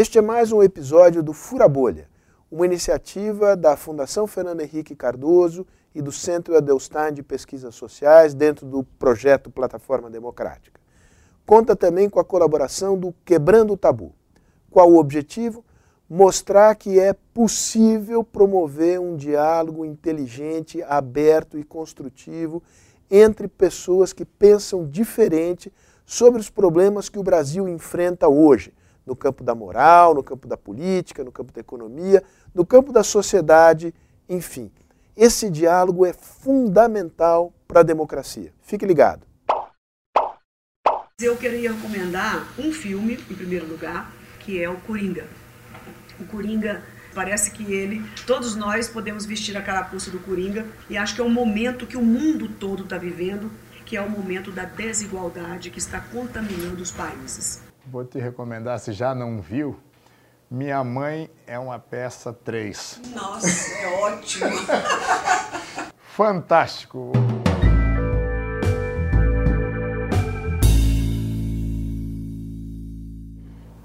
Este é mais um episódio do Fura Bolha, uma iniciativa da Fundação Fernando Henrique Cardoso e do Centro Adelstein de Pesquisas Sociais dentro do projeto Plataforma Democrática. Conta também com a colaboração do Quebrando o Tabu. Qual o objetivo? Mostrar que é possível promover um diálogo inteligente, aberto e construtivo entre pessoas que pensam diferente sobre os problemas que o Brasil enfrenta hoje, no campo da moral, no campo da política, no campo da economia, no campo da sociedade, enfim. Esse diálogo é fundamental para a democracia. Fique ligado. Eu queria recomendar um filme, em primeiro lugar, que é o Coringa. O Coringa parece que ele, todos nós podemos vestir a carapuça do Coringa e acho que é um momento que o mundo todo está vivendo, que é o momento da desigualdade que está contaminando os países. Vou te recomendar, se já não viu, Minha Mãe é uma peça 3. Nossa, é ótimo! Fantástico!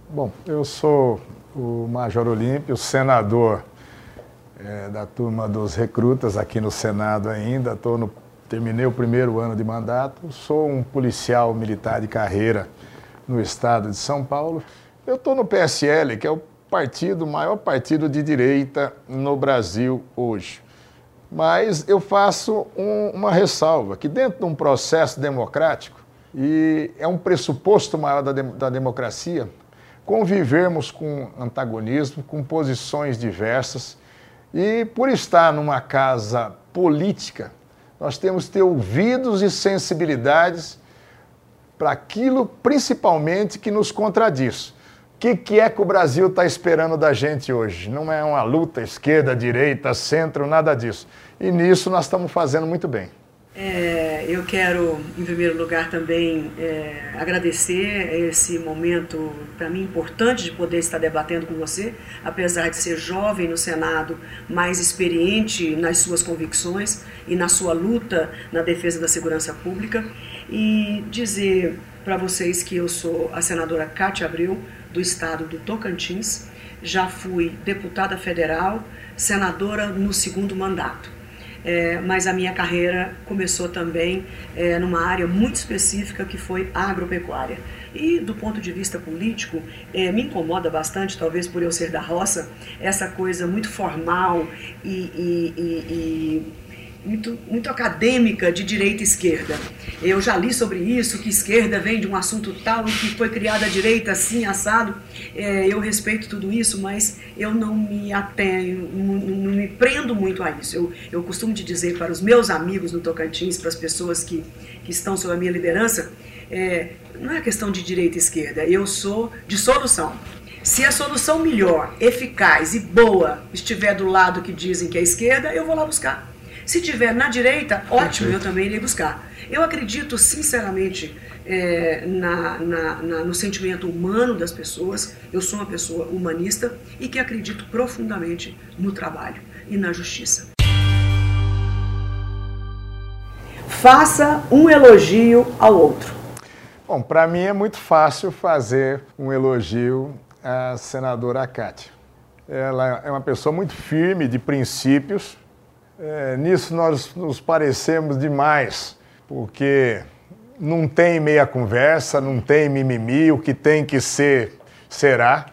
Bom, eu sou o Major Olímpio, senador é, da turma dos recrutas aqui no Senado ainda. Tô no, terminei o primeiro ano de mandato. Sou um policial militar de carreira no estado de São Paulo. Eu estou no PSL, que é o partido, maior partido de direita no Brasil hoje. Mas eu faço um, uma ressalva, que dentro de um processo democrático, e é um pressuposto maior da, da democracia, convivermos com antagonismo, com posições diversas. E por estar numa casa política, nós temos que ter ouvidos e sensibilidades para aquilo, principalmente, que nos contradiz. O que, que é que o Brasil está esperando da gente hoje? Não é uma luta esquerda, direita, centro, nada disso. E nisso nós estamos fazendo muito bem. É, eu quero, em primeiro lugar, também é, agradecer esse momento, para mim, importante de poder estar debatendo com você, apesar de ser jovem no Senado, mais experiente nas suas convicções e na sua luta na defesa da segurança pública, e dizer para vocês que eu sou a senadora Cátia Abreu, do estado do Tocantins, já fui deputada federal, senadora no segundo mandato é, mas a minha carreira começou também é, numa área muito específica que foi agropecuária. E do ponto de vista político, é, me incomoda bastante, talvez por eu ser da roça, essa coisa muito formal e, e, e, e muito, muito acadêmica de direita e esquerda. Eu já li sobre isso, que esquerda vem de um assunto tal e que foi criada a direita assim, assado. É, eu respeito tudo isso, mas eu não me atenho, não, não, me prendo muito a isso. Eu, eu costumo te dizer para os meus amigos no Tocantins, para as pessoas que, que estão sob a minha liderança, é, não é questão de direita e esquerda, eu sou de solução. Se a solução melhor, eficaz e boa estiver do lado que dizem que é esquerda, eu vou lá buscar. Se tiver na direita, ótimo, eu também irei buscar. Eu acredito sinceramente é, na, na, na, no sentimento humano das pessoas. Eu sou uma pessoa humanista e que acredito profundamente no trabalho e na justiça. Faça um elogio ao outro. Bom, para mim é muito fácil fazer um elogio à senadora Cátia. Ela é uma pessoa muito firme de princípios, é, nisso nós nos parecemos demais, porque não tem meia conversa, não tem mimimi, o que tem que ser, será.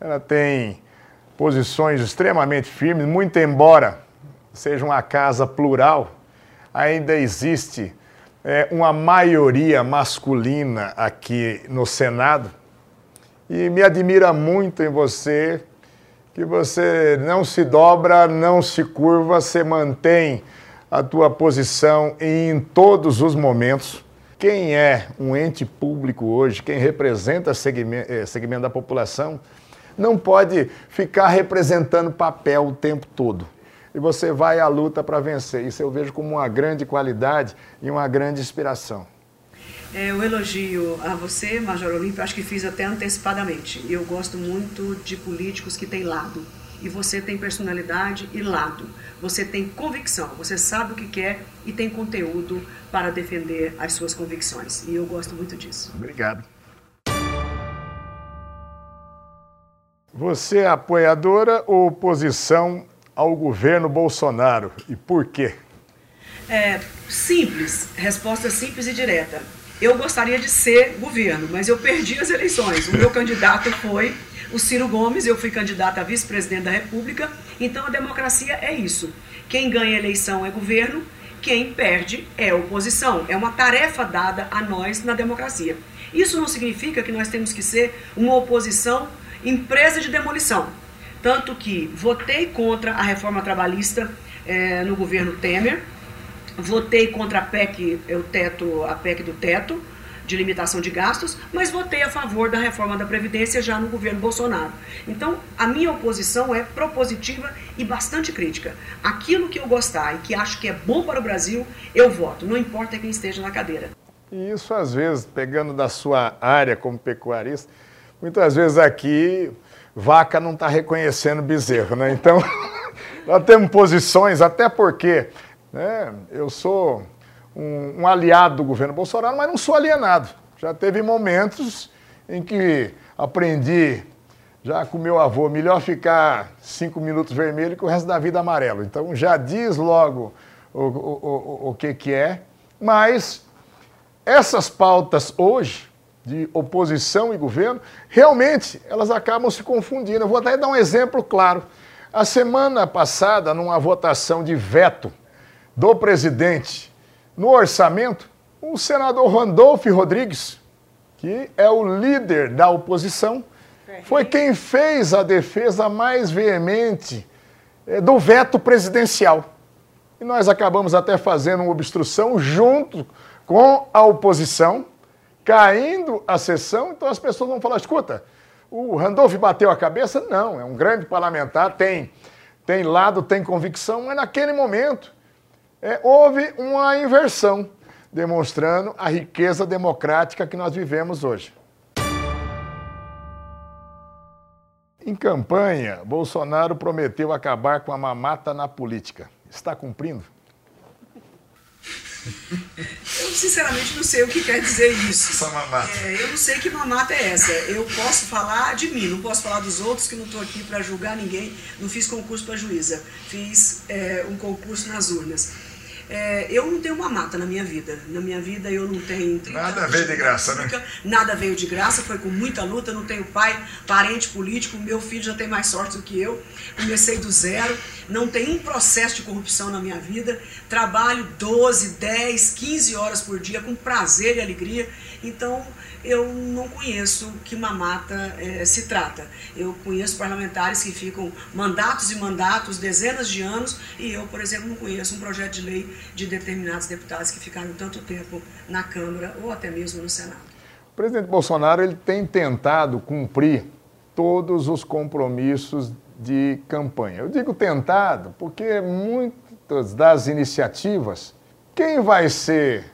Ela tem posições extremamente firmes, muito embora seja uma casa plural, ainda existe é, uma maioria masculina aqui no Senado. E me admira muito em você que você não se dobra, não se curva, você mantém a tua posição em todos os momentos. Quem é um ente público hoje, quem representa segmento, eh, segmento da população, não pode ficar representando papel o tempo todo. E você vai à luta para vencer. Isso eu vejo como uma grande qualidade e uma grande inspiração. É, eu elogio a você, Major Olímpio, acho que fiz até antecipadamente. Eu gosto muito de políticos que têm lado. E você tem personalidade e lado. Você tem convicção, você sabe o que quer e tem conteúdo para defender as suas convicções. E eu gosto muito disso. Obrigado. Você é apoiadora ou oposição ao governo Bolsonaro e por quê? É simples, resposta simples e direta. Eu gostaria de ser governo, mas eu perdi as eleições. O meu candidato foi o Ciro Gomes, eu fui candidata a vice-presidente da República. Então a democracia é isso. Quem ganha eleição é governo, quem perde é oposição. É uma tarefa dada a nós na democracia. Isso não significa que nós temos que ser uma oposição empresa de demolição. Tanto que votei contra a reforma trabalhista é, no governo Temer, votei contra a PEC, o teto, a PEC do teto, de limitação de gastos, mas votei a favor da reforma da Previdência já no governo Bolsonaro. Então, a minha oposição é propositiva e bastante crítica. Aquilo que eu gostar e que acho que é bom para o Brasil, eu voto, não importa quem esteja na cadeira. E isso, às vezes, pegando da sua área como pecuarista, muitas vezes aqui vaca não está reconhecendo bezerro, né? Então, nós temos posições, até porque né, eu sou um, um aliado do governo Bolsonaro, mas não sou alienado. Já teve momentos em que aprendi já com meu avô, melhor ficar cinco minutos vermelho que o resto da vida amarelo. Então já diz logo o, o, o, o que, que é. Mas essas pautas hoje, de oposição e governo, realmente elas acabam se confundindo. Eu vou até dar um exemplo claro. A semana passada, numa votação de veto do presidente no orçamento, o senador Randolph Rodrigues, que é o líder da oposição, foi quem fez a defesa mais veemente eh, do veto presidencial. E nós acabamos até fazendo uma obstrução junto com a oposição, caindo a sessão, então as pessoas vão falar: escuta, o Randolph bateu a cabeça? Não, é um grande parlamentar, tem, tem lado, tem convicção, mas naquele momento é, houve uma inversão, demonstrando a riqueza democrática que nós vivemos hoje. Em campanha, Bolsonaro prometeu acabar com a mamata na política. Está cumprindo? Eu sinceramente não sei o que quer dizer isso. Essa mamata. É, eu não sei que mamata é essa. Eu posso falar de mim, não posso falar dos outros, que não estou aqui para julgar ninguém. Não fiz concurso para juíza, fiz é, um concurso nas urnas. É, eu não tenho uma mata na minha vida. Na minha vida eu não tenho. Nada veio de graça, né? Nada veio de graça, foi com muita luta. Não tenho pai, parente político. Meu filho já tem mais sorte do que eu. Comecei do zero. Não tem um processo de corrupção na minha vida. Trabalho 12, 10, 15 horas por dia com prazer e alegria. Então eu não conheço que mamata é, se trata. Eu conheço parlamentares que ficam mandatos e mandatos, dezenas de anos, e eu, por exemplo, não conheço um projeto de lei de determinados deputados que ficaram tanto tempo na Câmara ou até mesmo no Senado. O presidente Bolsonaro ele tem tentado cumprir todos os compromissos de campanha. Eu digo tentado porque muitas das iniciativas, quem vai ser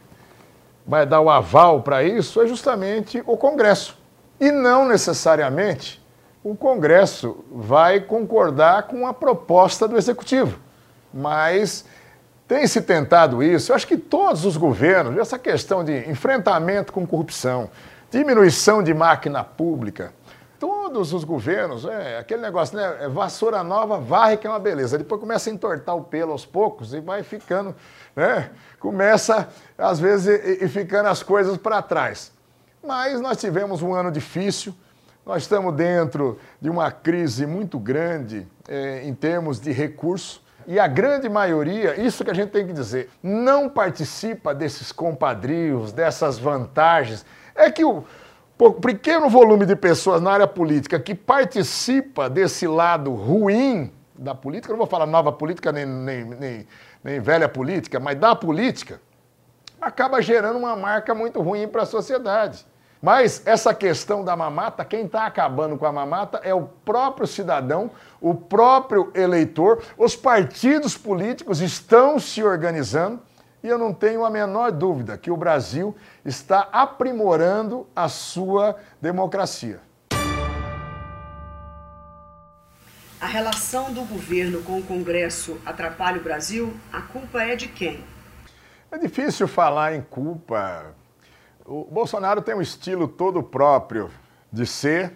vai dar o aval para isso é justamente o Congresso. E não necessariamente o Congresso vai concordar com a proposta do Executivo. Mas tem se tentado isso. Eu acho que todos os governos, essa questão de enfrentamento com corrupção, diminuição de máquina pública, todos os governos, é aquele negócio, né? É vassoura nova, varre que é uma beleza. Depois começa a entortar o pelo aos poucos e vai ficando né? Começa, às vezes, e, e ficando as coisas para trás. Mas nós tivemos um ano difícil, nós estamos dentro de uma crise muito grande é, em termos de recursos. E a grande maioria, isso que a gente tem que dizer, não participa desses compadrios, dessas vantagens. É que o pequeno volume de pessoas na área política que participa desse lado ruim da política, não vou falar nova política nem, nem, nem nem velha política, mas da política, acaba gerando uma marca muito ruim para a sociedade. Mas essa questão da mamata, quem está acabando com a mamata é o próprio cidadão, o próprio eleitor, os partidos políticos estão se organizando e eu não tenho a menor dúvida que o Brasil está aprimorando a sua democracia. a relação do governo com o Congresso atrapalha o Brasil, a culpa é de quem? É difícil falar em culpa. O Bolsonaro tem um estilo todo próprio de ser,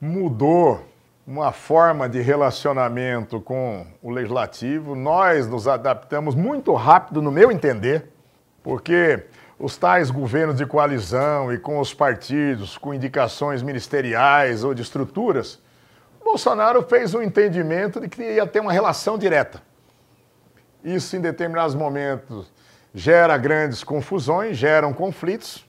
mudou uma forma de relacionamento com o legislativo. Nós nos adaptamos muito rápido, no meu entender, porque os tais governos de coalizão e com os partidos, com indicações ministeriais ou de estruturas, Bolsonaro fez um entendimento de que ia ter uma relação direta. Isso, em determinados momentos, gera grandes confusões, geram conflitos,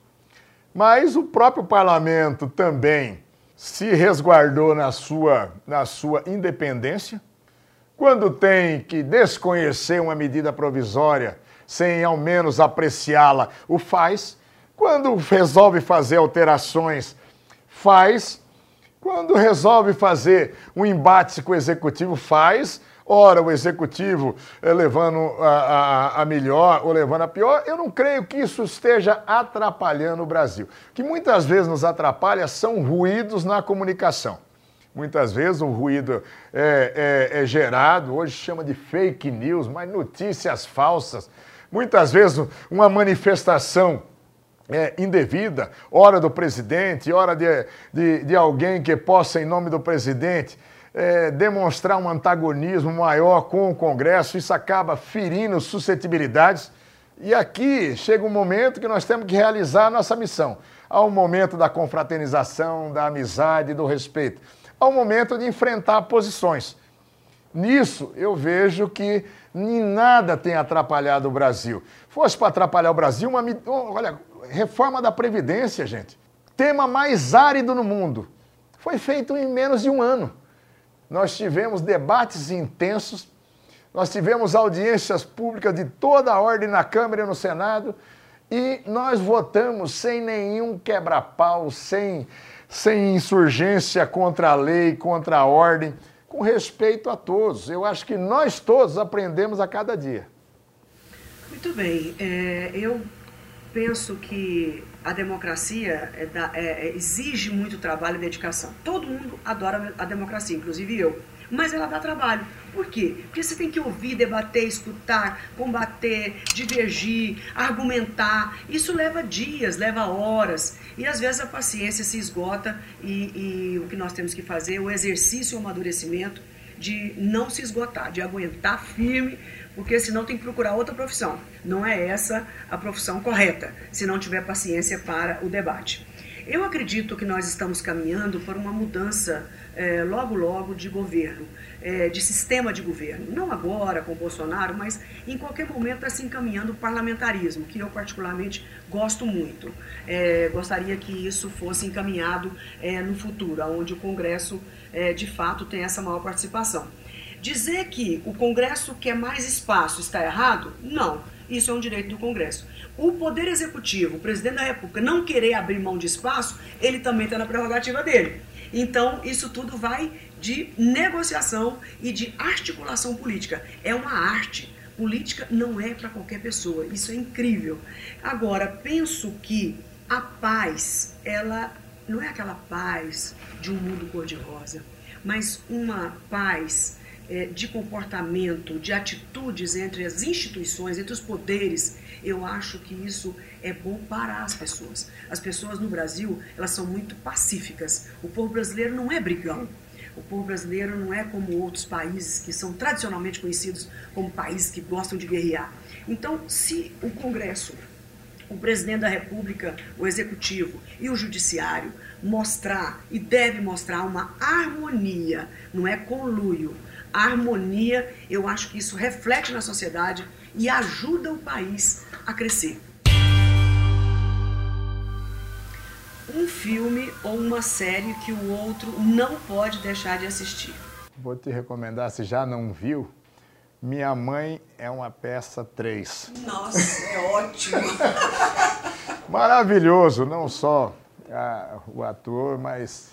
mas o próprio parlamento também se resguardou na sua, na sua independência. Quando tem que desconhecer uma medida provisória sem ao menos apreciá-la, o faz. Quando resolve fazer alterações, faz. Quando resolve fazer um embate com o executivo, faz. Ora, o executivo eh, levando a, a, a, melhor ou levando a pior, eu não creio que isso esteja atrapalhando o Brasil. O que muitas vezes nos atrapalha são ruídos na comunicação. Muitas vezes o ruído é, é, é gerado, hoje chama de fake news, mas notícias falsas. Muitas vezes uma manifestação é, indevida, hora do presidente, hora de, de, de alguém que possa, em nome do presidente, é, demonstrar um antagonismo maior com o Congresso, isso acaba ferindo suscetibilidades. E aqui chega um momento que nós temos que realizar a nossa missão. Há um momento da confraternização, da amizade, do respeito. Há um momento de enfrentar posições. Nisso, eu vejo que nem nada tem atrapalhado o Brasil. Fosse para atrapalhar o Brasil, uma, olha, reforma da Previdência, gente. Tema mais árido no mundo. Foi feito em menos de um ano. Nós tivemos debates intensos, nós tivemos audiências públicas de toda a ordem na Câmara e no Senado, e nós votamos sem nenhum quebra-pau, sem, sem insurgência contra a lei, contra a ordem, com respeito a todos. Eu acho que nós todos aprendemos a cada dia. Muito bem. É, eu penso que a democracia é da, é, é, exige muito trabalho e dedicação. Todo mundo adora a democracia, inclusive eu. Mas ela dá trabalho. Por quê? Porque você tem que ouvir, debater, escutar, combater, divergir, argumentar. Isso leva dias, leva horas. E às vezes a paciência se esgota e, e o que nós temos que fazer é o exercício o amadurecimento de não se esgotar, de aguentar firme, porque senão tem que procurar outra profissão. Não é essa a profissão correta, se não tiver paciência para o debate. Eu acredito que nós estamos caminhando para uma mudança é, logo, logo de governo, é, de sistema de governo. Não agora com Bolsonaro, mas em qualquer momento está se encaminhando o parlamentarismo, que eu particularmente gosto muito. É, gostaria que isso fosse encaminhado no futuro, onde o Congresso de fato tem essa maior participação. Dizer que o Congresso quer mais espaço está errado? Não. Isso é um direito do Congresso. O Poder Executivo, o presidente da República, não querer abrir mão de espaço, ele também está na prerrogativa dele. Então, isso tudo vai de negociação e de articulação política. É uma arte. Política não é para qualquer pessoa. Isso é incrível. Agora, penso que a paz, ela não é aquela paz de um mundo cor-de-rosa, mas uma paz de comportamento, de atitudes entre as instituições, entre os poderes, eu acho que isso é bom para as pessoas. As pessoas no Brasil, elas são muito pacíficas. O povo brasileiro não é brigão. O povo brasileiro não é como outros países que são tradicionalmente conhecidos como países que gostam de guerrear. Então, se o Congresso, o presidente da República, o executivo e o judiciário mostrar e deve mostrar uma harmonia, não é conluio, a harmonia, eu acho que isso reflete na sociedade e ajuda o país a crescer. Um filme ou uma série que o outro não pode deixar de assistir. Vou te recomendar, se já não viu, Minha Mãe é uma peça 3. Nossa, é ótimo! Maravilhoso, não só a, o ator, mas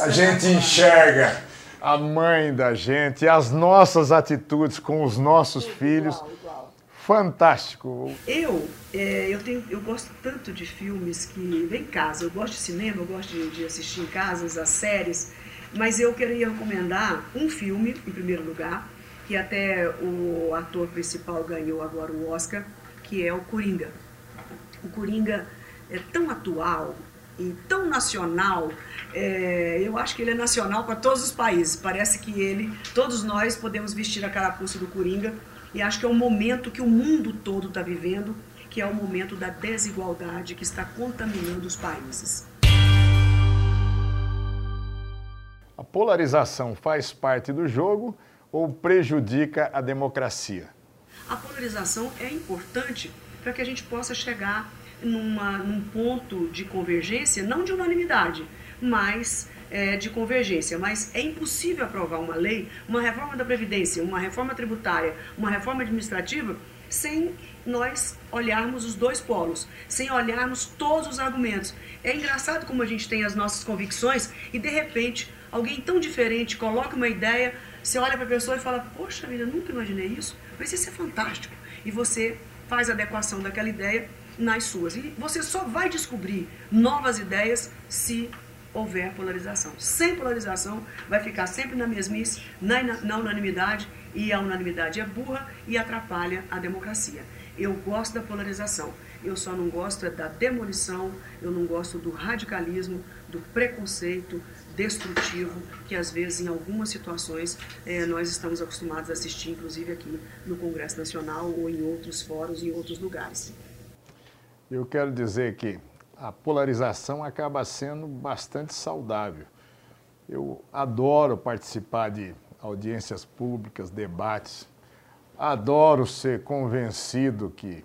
a gente enxerga a mãe da gente, as nossas atitudes com os nossos igual, filhos. Igual. Fantástico. Eu, é, eu, tenho, eu gosto tanto de filmes que vem em casa. Eu gosto de cinema, eu gosto de, de assistir em casa as séries. Mas eu queria recomendar um filme, em primeiro lugar, que até o ator principal ganhou agora o Oscar, que é o Coringa. O Coringa é tão atual, e tão nacional, é, eu acho que ele é nacional para todos os países. Parece que ele, todos nós podemos vestir a carapuça do Coringa e acho que é um momento que o mundo todo está vivendo, que é o momento da desigualdade que está contaminando os países. A polarização faz parte do jogo ou prejudica a democracia? A polarização é importante para que a gente possa chegar numa, num ponto de convergência, não de unanimidade, mas é, de convergência. Mas é impossível aprovar uma lei, uma reforma da Previdência, uma reforma tributária, uma reforma administrativa, sem nós olharmos os dois polos, sem olharmos todos os argumentos. É engraçado como a gente tem as nossas convicções e de repente alguém tão diferente coloca uma ideia, você olha para a pessoa e fala: Poxa vida, nunca imaginei isso, mas isso é fantástico. E você faz a adequação daquela ideia nas suas. E você só vai descobrir novas ideias se houver polarização. Sem polarização, vai ficar sempre na mesmice, na, na unanimidade, e a unanimidade é burra e atrapalha a democracia. Eu gosto da polarização, eu só não gosto é da demolição, eu não gosto do radicalismo, do preconceito destrutivo que às vezes em algumas situações eh, nós estamos acostumados a assistir, inclusive aqui no Congresso Nacional ou em outros fóruns, em outros lugares. Eu quero dizer que a polarização acaba sendo bastante saudável. Eu adoro participar de audiências públicas, debates, adoro ser convencido que,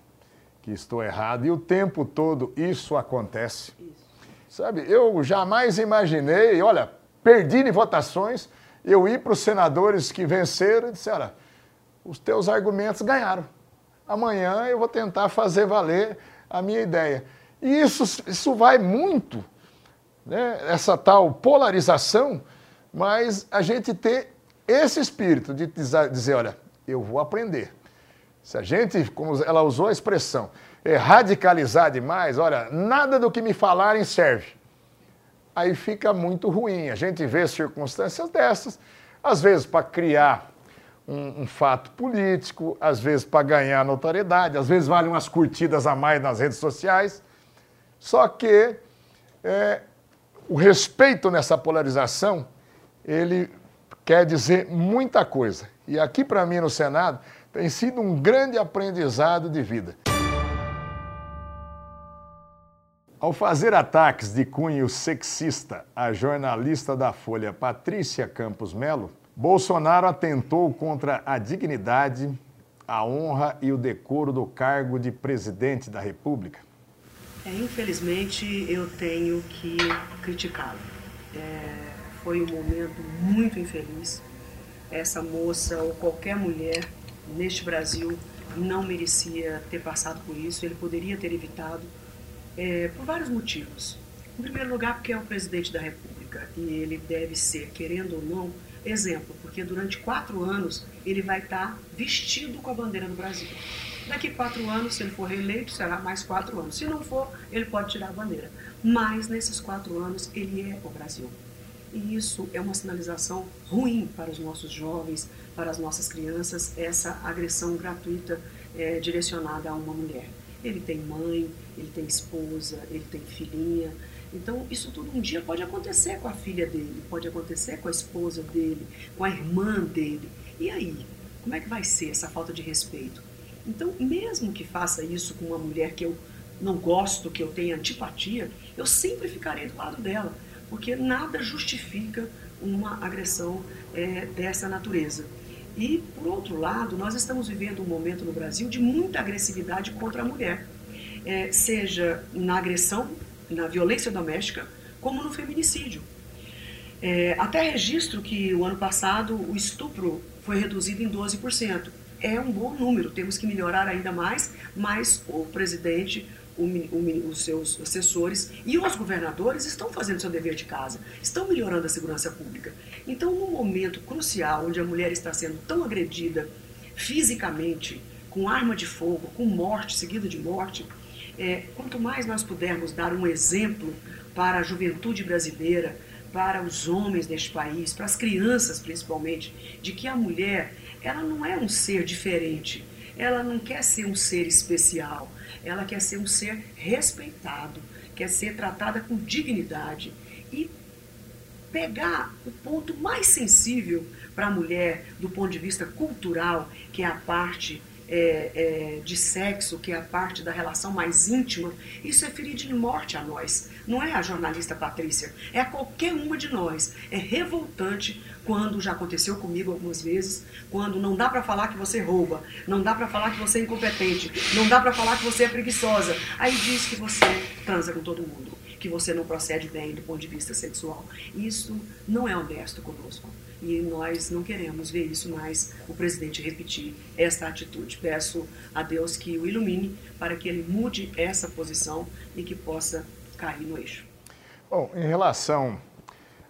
que estou errado e o tempo todo isso acontece. Isso. Sabe, eu jamais imaginei, olha, perdi em votações, eu ir para os senadores que venceram e disse, olha, os teus argumentos ganharam. Amanhã eu vou tentar fazer valer a minha ideia. E isso, isso vai muito, né, essa tal polarização, mas a gente ter esse espírito de dizer, olha, eu vou aprender. Se a gente, como ela usou a expressão, é radicalizar demais, olha, nada do que me falarem serve. Aí fica muito ruim. A gente vê circunstâncias dessas, às vezes para criar um, um, fato político, às vezes para ganhar notoriedade, às vezes vale umas curtidas a mais nas redes sociais. Só que é, o respeito nessa polarização, ele quer dizer muita coisa. E aqui para mim no Senado tem sido um grande aprendizado de vida. Ao fazer ataques de cunho sexista à jornalista da Folha Patrícia Campos Melo, Bolsonaro atentou contra a dignidade, a honra e o decoro do cargo de presidente da República? É, infelizmente, eu tenho que criticá-lo. É, foi um momento muito infeliz. Essa moça ou qualquer mulher neste Brasil não merecia ter passado por isso. Ele poderia ter evitado é, por vários motivos. Em primeiro lugar, porque é o presidente da República e ele deve ser, querendo ou não, exemplo, porque durante quatro anos ele vai estar vestido com a bandeira do Brasil. Daqui quatro anos, se ele for reeleito, será mais quatro anos. Se não for, ele pode tirar a bandeira. Mas nesses quatro anos, ele é o Brasil. E isso é uma sinalização ruim para os nossos jovens, para as nossas crianças, essa agressão gratuita é, direcionada a uma mulher. Ele tem mãe, ele tem esposa, ele tem filhinha, então, isso tudo um dia pode acontecer com a filha dele, pode acontecer com a esposa dele, com a irmã dele. E aí? Como é que vai ser essa falta de respeito? Então, mesmo que faça isso com uma mulher que eu não gosto, que eu tenha antipatia, eu sempre ficarei do lado dela, porque nada justifica uma agressão é, dessa natureza. E, por outro lado, nós estamos vivendo um momento no Brasil de muita agressividade contra a mulher, é, seja na agressão na violência doméstica como no feminicídio. É, até registro que o ano passado o estupro foi reduzido em 12%. É um bom número, temos que melhorar ainda mais, mas o presidente, o, o, os seus assessores e os governadores estão fazendo seu dever de casa, estão melhorando a segurança pública. Então, num momento crucial, onde a mulher está sendo tão agredida fisicamente, com arma de fogo, com morte, seguida de morte, é, quanto mais nós pudermos dar um exemplo para a juventude brasileira, para os homens deste país, para as crianças principalmente, de que a mulher ela não é um ser diferente, ela não quer ser um ser especial, ela quer ser um ser respeitado, quer ser tratada com dignidade e pegar o ponto mais sensível para a mulher do ponto de vista cultural, que é a parte é, é, de sexo, que é a parte da relação mais íntima, isso é ferir de morte a nós. Não é a jornalista Patrícia, é a qualquer uma de nós. É revoltante quando já aconteceu comigo algumas vezes, quando não dá para falar que você rouba, não dá para falar que você é incompetente, não dá para falar que você é preguiçosa. Aí diz que você transa com todo mundo, que você não procede bem do ponto de vista sexual. Isso não é honesto conosco e nós não queremos ver isso mais, o presidente repetir esta atitude. Peço a Deus que o ilumine para que ele mude essa posição e que possa cair no eixo. Bom, em relação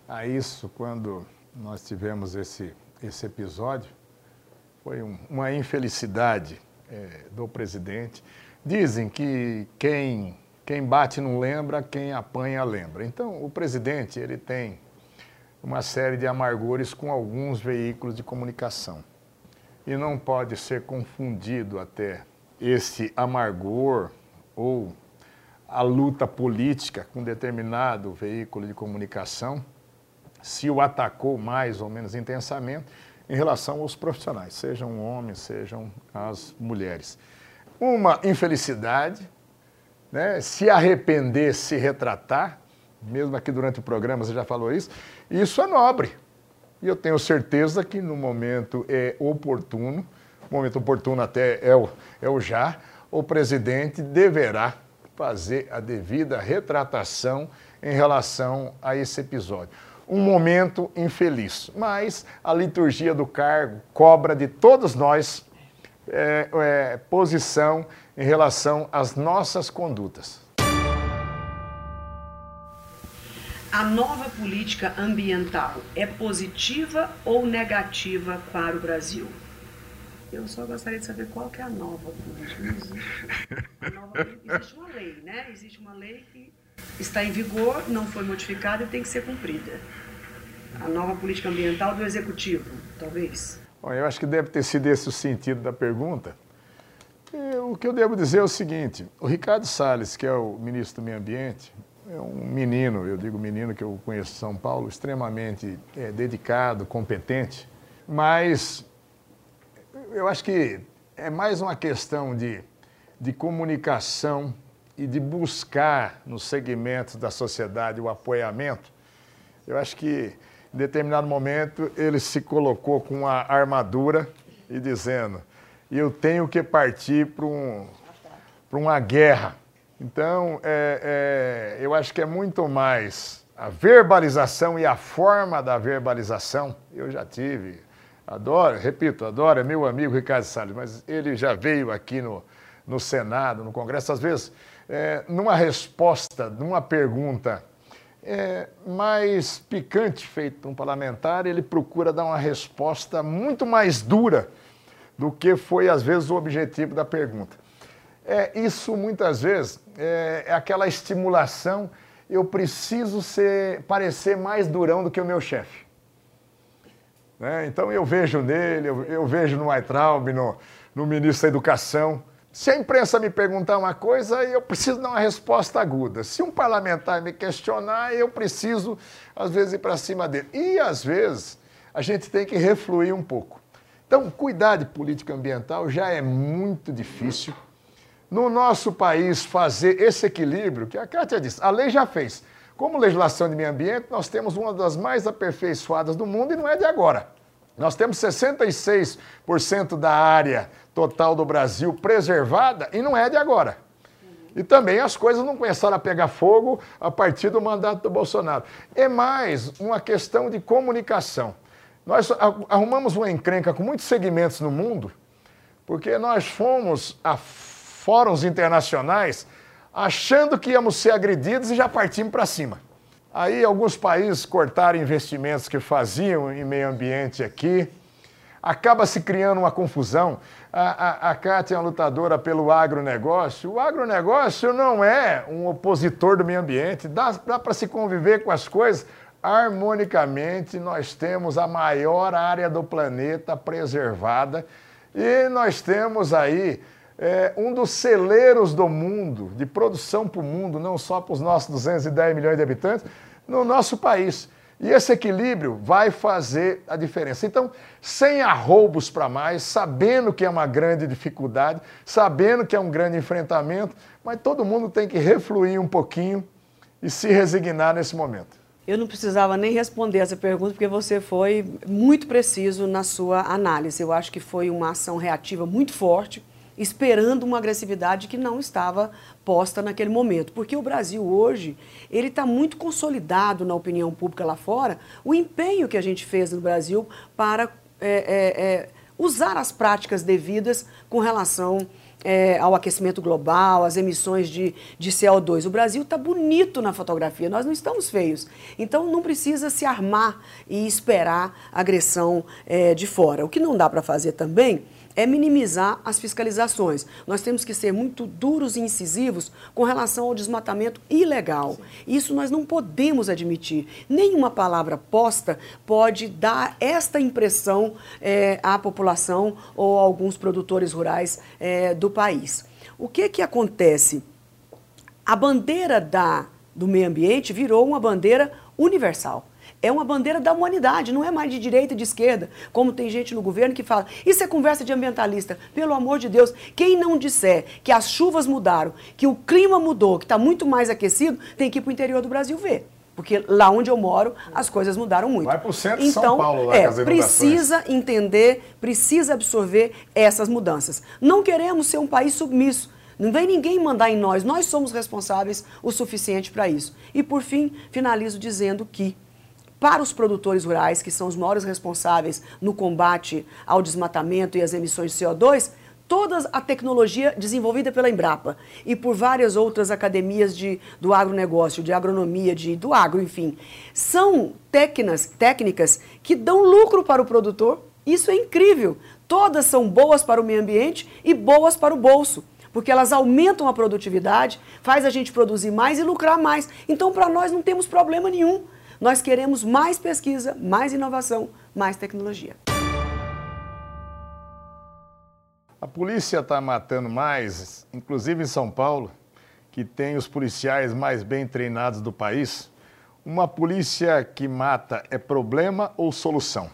a isso, quando nós tivemos esse, esse episódio, foi um, uma infelicidade é, do presidente. Dizem que quem, quem bate não lembra, quem apanha lembra. Então, o presidente ele tem uma série de amargores com alguns veículos de comunicação. E não pode ser confundido até esse amargor ou a luta política com determinado veículo de comunicação, se o atacou mais ou menos intensamente em relação aos profissionais, sejam homens, sejam as mulheres. Uma infelicidade, né? se arrepender, se retratar, mesmo aqui durante o programa você já falou isso, isso é nobre. E eu tenho certeza que no momento é oportuno, momento oportuno até é o, é o já, o presidente deverá fazer a devida retratação em relação a esse episódio. Um momento infeliz, mas a liturgia do cargo cobra de todos nós é, é, posição em relação às nossas condutas. A nova política ambiental é positiva ou negativa para o Brasil? Eu só gostaria de saber qual que é a nova política. Existe. Nova, existe uma lei, né? Existe uma lei que está em vigor, não foi modificada e tem que ser cumprida. A nova política ambiental do Executivo, talvez. Bom, eu acho que deve ter sido esse o sentido da pergunta. E o que eu devo dizer é o seguinte: o Ricardo Salles, que é o ministro do Meio Ambiente, é um menino, eu digo menino que eu conheço São Paulo, extremamente é, dedicado, competente, mas eu acho que é mais uma questão de, de comunicação e de buscar nos segmentos da sociedade o apoiamento. Eu acho que em determinado momento ele se colocou com a armadura e dizendo: eu tenho que partir para um, uma guerra então, é, é, eu acho que é muito mais a verbalização e a forma da verbalização. Eu já tive, adoro, repito, adoro, é meu amigo Ricardo Salles, mas ele já veio aqui no, no Senado, no Congresso, às vezes, é, numa resposta, numa pergunta é, mais picante feita um parlamentar, ele procura dar uma resposta muito mais dura do que foi, às vezes, o objetivo da pergunta. É, isso muitas vezes é, é aquela estimulação. Eu preciso ser, parecer mais durão do que o meu chefe. Né? Então eu vejo nele, eu, eu vejo no Weitraub, no, no ministro da Educação. Se a imprensa me perguntar uma coisa, eu preciso dar uma resposta aguda. Se um parlamentar me questionar, eu preciso, às vezes, ir para cima dele. E, às vezes, a gente tem que refluir um pouco. Então, cuidar de política ambiental já é muito difícil no nosso país fazer esse equilíbrio, que a Kátia disse, a lei já fez. Como legislação de meio ambiente, nós temos uma das mais aperfeiçoadas do mundo e não é de agora. Nós temos 66% da área total do Brasil preservada e não é de agora. E também as coisas não começaram a pegar fogo a partir do mandato do Bolsonaro. É mais uma questão de comunicação. Nós arrumamos uma encrenca com muitos segmentos no mundo, porque nós fomos a fóruns internacionais achando que íamos ser agredidos e já partimos para cima. Aí alguns países cortaram investimentos que faziam em meio ambiente aqui. Acaba se criando uma confusão. A, a, a é uma lutadora pelo agronegócio. O agronegócio não é um opositor do meio ambiente. Dá, dá para se conviver com as coisas harmonicamente. Nós temos a maior área do planeta preservada e nós temos aí é um dos celeiros do mundo, de produção para o mundo, não só para os nossos 210 milhões de habitantes, no nosso país. E esse equilíbrio vai fazer a diferença. Então, sem arroubos para mais, sabendo que é uma grande dificuldade, sabendo que é um grande enfrentamento, mas todo mundo tem que refluir um pouquinho e se resignar nesse momento. Eu não precisava nem responder essa pergunta, porque você foi muito preciso na sua análise. Eu acho que foi uma ação reativa muito forte, esperando uma agressividade que não estava posta naquele momento. Porque o Brasil hoje, ele está muito consolidado na opinião pública lá fora, o empenho que a gente fez no Brasil para é, é, é, usar as práticas devidas com relação é, ao aquecimento global, às emissões de, de CO2. O Brasil está bonito na fotografia, nós não estamos feios. Então não precisa se armar e esperar agressão é, de fora. O que não dá para fazer também é minimizar as fiscalizações. Nós temos que ser muito duros e incisivos com relação ao desmatamento ilegal. Isso nós não podemos admitir. Nenhuma palavra posta pode dar esta impressão é, à população ou a alguns produtores rurais é, do país. O que, que acontece? A bandeira da, do meio ambiente virou uma bandeira universal é uma bandeira da humanidade, não é mais de direita e de esquerda, como tem gente no governo que fala. Isso é conversa de ambientalista. Pelo amor de Deus, quem não disser que as chuvas mudaram, que o clima mudou, que está muito mais aquecido, tem que ir para o interior do Brasil ver. Porque lá onde eu moro, as coisas mudaram muito. Vai para o centro de então, São Paulo, lá, é, precisa entender, precisa absorver essas mudanças. Não queremos ser um país submisso. Não vem ninguém mandar em nós, nós somos responsáveis o suficiente para isso. E por fim, finalizo dizendo que para os produtores rurais, que são os maiores responsáveis no combate ao desmatamento e às emissões de CO2, toda a tecnologia desenvolvida pela Embrapa e por várias outras academias de, do agronegócio, de agronomia, de, do agro, enfim, são técnicas, técnicas que dão lucro para o produtor. Isso é incrível. Todas são boas para o meio ambiente e boas para o bolso porque elas aumentam a produtividade, faz a gente produzir mais e lucrar mais. Então, para nós não temos problema nenhum. Nós queremos mais pesquisa, mais inovação, mais tecnologia. A polícia está matando mais, inclusive em São Paulo, que tem os policiais mais bem treinados do país. Uma polícia que mata é problema ou solução?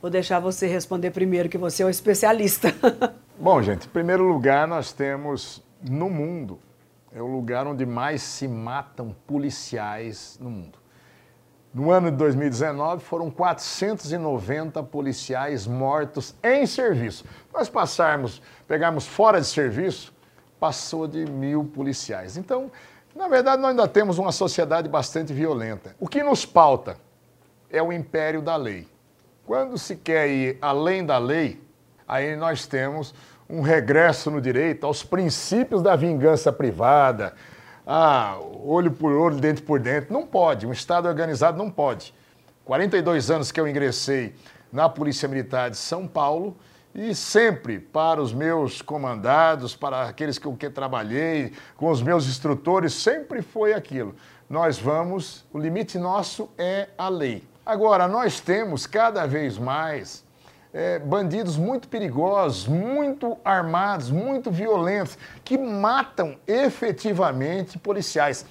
Vou deixar você responder primeiro, que você é o especialista. Bom, gente, em primeiro lugar, nós temos no mundo, é o lugar onde mais se matam policiais no mundo. No ano de 2019, foram 490 policiais mortos em serviço. Nós passarmos, pegarmos fora de serviço, passou de mil policiais. Então, na verdade, nós ainda temos uma sociedade bastante violenta. O que nos pauta é o império da lei. Quando se quer ir além da lei, aí nós temos um regresso no direito aos princípios da vingança privada, ah, olho por olho, dente por dente. Não pode, um Estado organizado não pode. 42 anos que eu ingressei na Polícia Militar de São Paulo e sempre para os meus comandados, para aqueles com quem trabalhei, com os meus instrutores, sempre foi aquilo. Nós vamos, o limite nosso é a lei. Agora, nós temos cada vez mais é, bandidos muito perigosos, muito armados, muito violentos, que matam efetivamente policiais.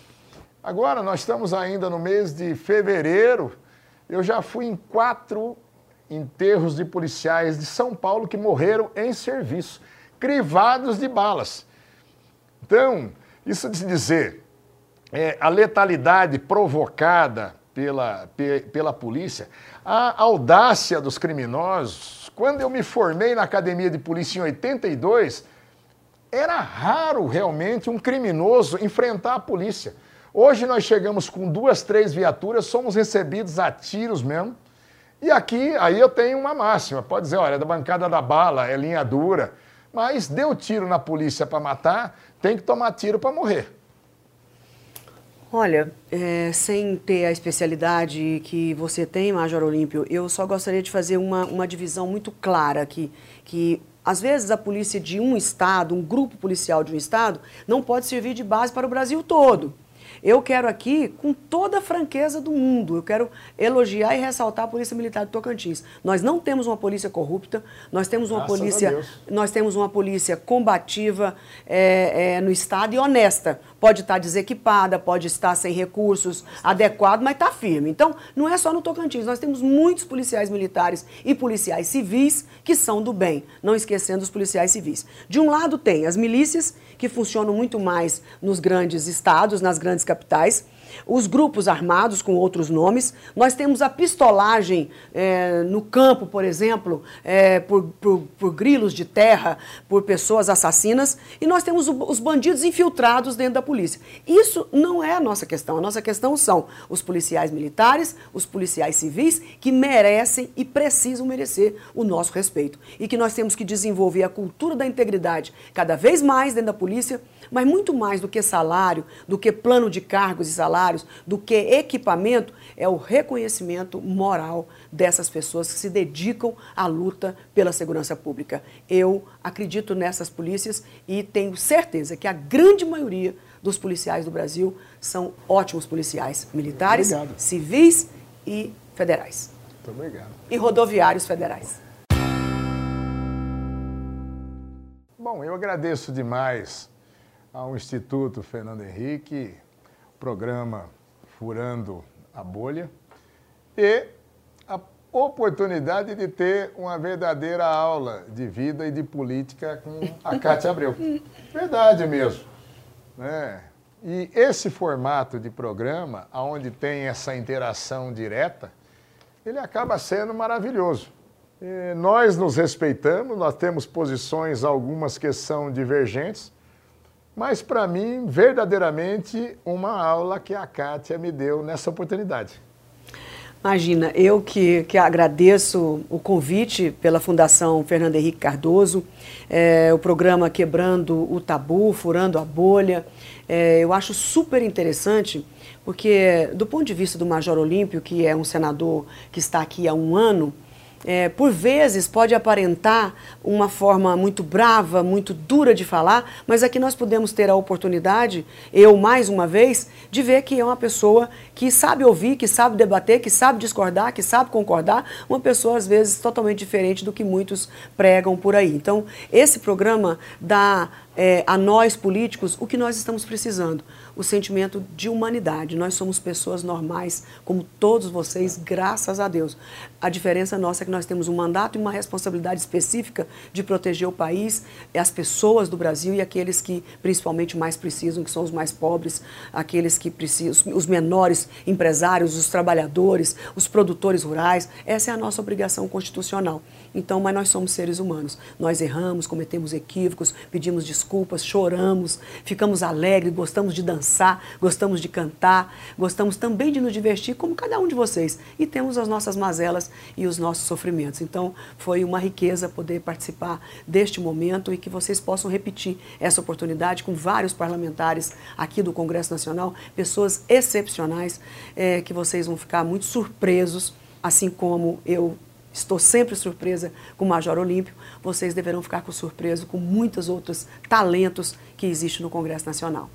Agora, nós estamos ainda no mês de fevereiro, eu já fui em quatro enterros de policiais de São Paulo que morreram em serviço, crivados de balas. Então, isso de dizer, é, a letalidade provocada pela, pela polícia, a audácia dos criminosos. Quando eu me formei na academia de polícia em 82, era raro realmente um criminoso enfrentar a polícia. Hoje nós chegamos com duas, três viaturas, somos recebidos a tiros mesmo. E aqui, aí eu tenho uma máxima, pode dizer, olha, é da bancada da bala, é linha dura, mas deu tiro na polícia para matar, tem que tomar tiro para morrer. Olha, é, sem ter a especialidade que você tem, Major Olímpio, eu só gostaria de fazer uma, uma divisão muito clara aqui, que às vezes a polícia de um estado, um grupo policial de um estado, não pode servir de base para o Brasil todo. Eu quero aqui, com toda a franqueza do mundo, eu quero elogiar e ressaltar a Polícia Militar do Tocantins. Nós não temos uma polícia corrupta, nós temos uma Graças polícia, nós temos uma polícia combativa é, é, no estado e honesta. Pode estar desequipada, pode estar sem recursos adequados, mas está firme. Então, não é só no Tocantins, nós temos muitos policiais militares e policiais civis que são do bem, não esquecendo os policiais civis. De um lado tem as milícias, que funcionam muito mais nos grandes estados, nas grandes capitais, os grupos armados com outros nomes. Nós temos a pistolagem é, no campo, por exemplo, é, por, por, por, grilos de terra, por pessoas assassinas, e nós temos os bandidos infiltrados dentro da polícia. Isso não é a nossa questão. A nossa questão são os policiais militares, os policiais civis, que merecem e precisam merecer o nosso respeito. E que nós temos que desenvolver a cultura da integridade cada vez mais dentro da polícia mas muito mais do que salário, do que plano de cargos e salários, do que equipamento, é o reconhecimento moral dessas pessoas que se dedicam à luta pela segurança pública. Eu acredito nessas polícias e tenho certeza que a grande maioria dos policiais do Brasil são ótimos policiais militares, obrigado. civis e federais. Muito obrigado. E rodoviários federais. Bom, eu agradeço demais ao Instituto Fernando Henrique, programa Furando a Bolha, e a oportunidade de ter uma verdadeira aula de vida e de política com a Cátia Abreu. Verdade mesmo. Né? E esse formato de programa, onde tem essa interação direta, ele acaba sendo maravilhoso. E nós nos respeitamos, nós temos posições, algumas que são divergentes, mas para mim, verdadeiramente, uma aula que a Kátia me deu nessa oportunidade. Imagina, eu que, que agradeço o convite pela Fundação Fernando Henrique Cardoso, é, o programa Quebrando o Tabu, Furando a Bolha. É, eu acho super interessante, porque do ponto de vista do Major Olímpio, que é um senador que está aqui há um ano, é, por vezes pode aparentar uma forma muito brava, muito dura de falar, mas aqui nós podemos ter a oportunidade, eu mais uma vez, de ver que é uma pessoa que sabe ouvir, que sabe debater, que sabe discordar, que sabe concordar, uma pessoa às vezes totalmente diferente do que muitos pregam por aí. Então, esse programa dá é, a nós políticos o que nós estamos precisando o sentimento de humanidade. Nós somos pessoas normais, como todos vocês, graças a Deus. A diferença nossa é que nós temos um mandato e uma responsabilidade específica de proteger o país, as pessoas do Brasil e aqueles que principalmente mais precisam, que são os mais pobres, aqueles que precisam, os menores empresários, os trabalhadores, os produtores rurais. Essa é a nossa obrigação constitucional. Então, mas nós somos seres humanos. Nós erramos, cometemos equívocos, pedimos desculpas, choramos, ficamos alegres, gostamos de dançar, gostamos de cantar, gostamos também de nos divertir, como cada um de vocês. E temos as nossas mazelas e os nossos sofrimentos. Então, foi uma riqueza poder participar deste momento e que vocês possam repetir essa oportunidade com vários parlamentares aqui do Congresso Nacional, pessoas excepcionais, é, que vocês vão ficar muito surpresos, assim como eu Estou sempre surpresa com o Major Olímpio. Vocês deverão ficar com surpresa com muitos outros talentos que existem no Congresso Nacional.